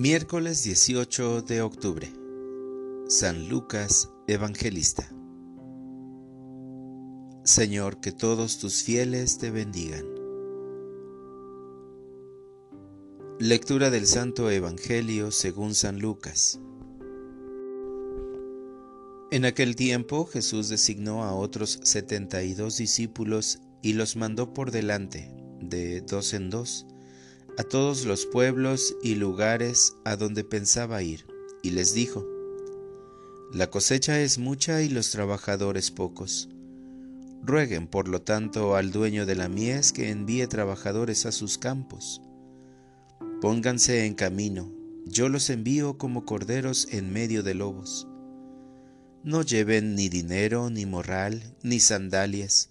Miércoles 18 de octubre. San Lucas Evangelista. Señor, que todos tus fieles te bendigan. Lectura del Santo Evangelio según San Lucas. En aquel tiempo Jesús designó a otros setenta y dos discípulos y los mandó por delante, de dos en dos, a todos los pueblos y lugares a donde pensaba ir, y les dijo, La cosecha es mucha y los trabajadores pocos. Rueguen, por lo tanto, al dueño de la mies que envíe trabajadores a sus campos. Pónganse en camino, yo los envío como corderos en medio de lobos. No lleven ni dinero, ni morral, ni sandalias,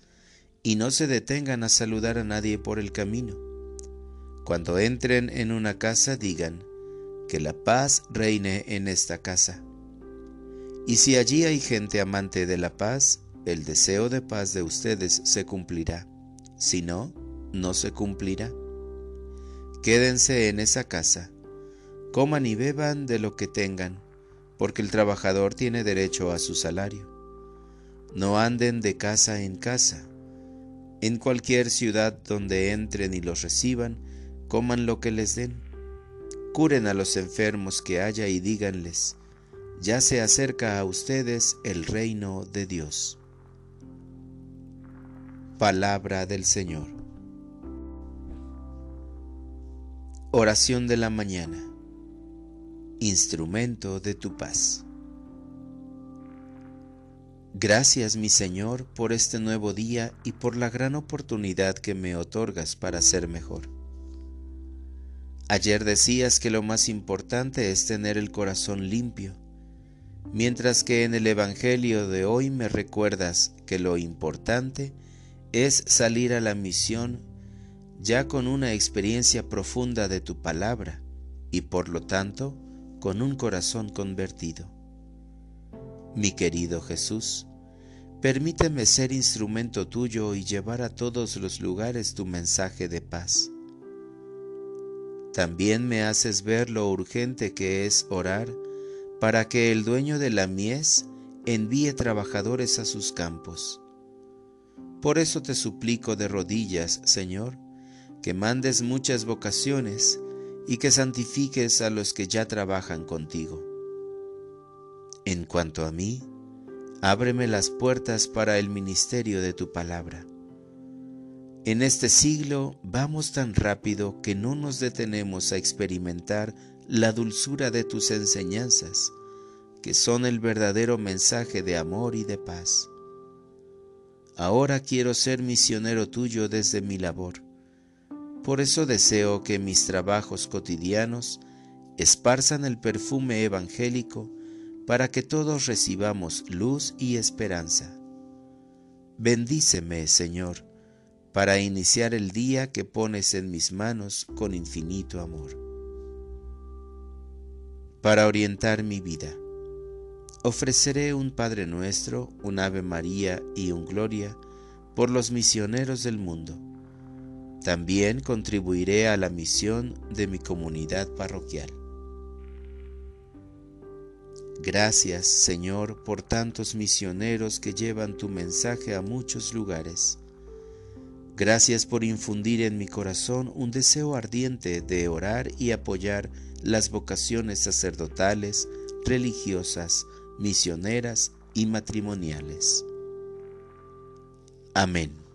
y no se detengan a saludar a nadie por el camino cuando entren en una casa digan, que la paz reine en esta casa. Y si allí hay gente amante de la paz, el deseo de paz de ustedes se cumplirá. Si no, no se cumplirá. Quédense en esa casa, coman y beban de lo que tengan, porque el trabajador tiene derecho a su salario. No anden de casa en casa. En cualquier ciudad donde entren y los reciban, coman lo que les den, curen a los enfermos que haya y díganles, ya se acerca a ustedes el reino de Dios. Palabra del Señor. Oración de la mañana. Instrumento de tu paz. Gracias mi Señor por este nuevo día y por la gran oportunidad que me otorgas para ser mejor. Ayer decías que lo más importante es tener el corazón limpio, mientras que en el Evangelio de hoy me recuerdas que lo importante es salir a la misión ya con una experiencia profunda de tu palabra y por lo tanto con un corazón convertido. Mi querido Jesús, permíteme ser instrumento tuyo y llevar a todos los lugares tu mensaje de paz. También me haces ver lo urgente que es orar para que el dueño de la mies envíe trabajadores a sus campos. Por eso te suplico de rodillas, Señor, que mandes muchas vocaciones y que santifiques a los que ya trabajan contigo. En cuanto a mí, ábreme las puertas para el ministerio de tu palabra en este siglo vamos tan rápido que no nos detenemos a experimentar la dulzura de tus enseñanzas, que son el verdadero mensaje de amor y de paz. Ahora quiero ser misionero tuyo desde mi labor. Por eso deseo que mis trabajos cotidianos esparzan el perfume evangélico para que todos recibamos luz y esperanza. Bendíceme, Señor, para iniciar el día que pones en mis manos con infinito amor. Para orientar mi vida, ofreceré un Padre Nuestro, un Ave María y un Gloria por los misioneros del mundo. También contribuiré a la misión de mi comunidad parroquial. Gracias, Señor, por tantos misioneros que llevan tu mensaje a muchos lugares Gracias por infundir en mi corazón un deseo ardiente de orar y apoyar las vocaciones sacerdotales, religiosas, misioneras y matrimoniales. Amén.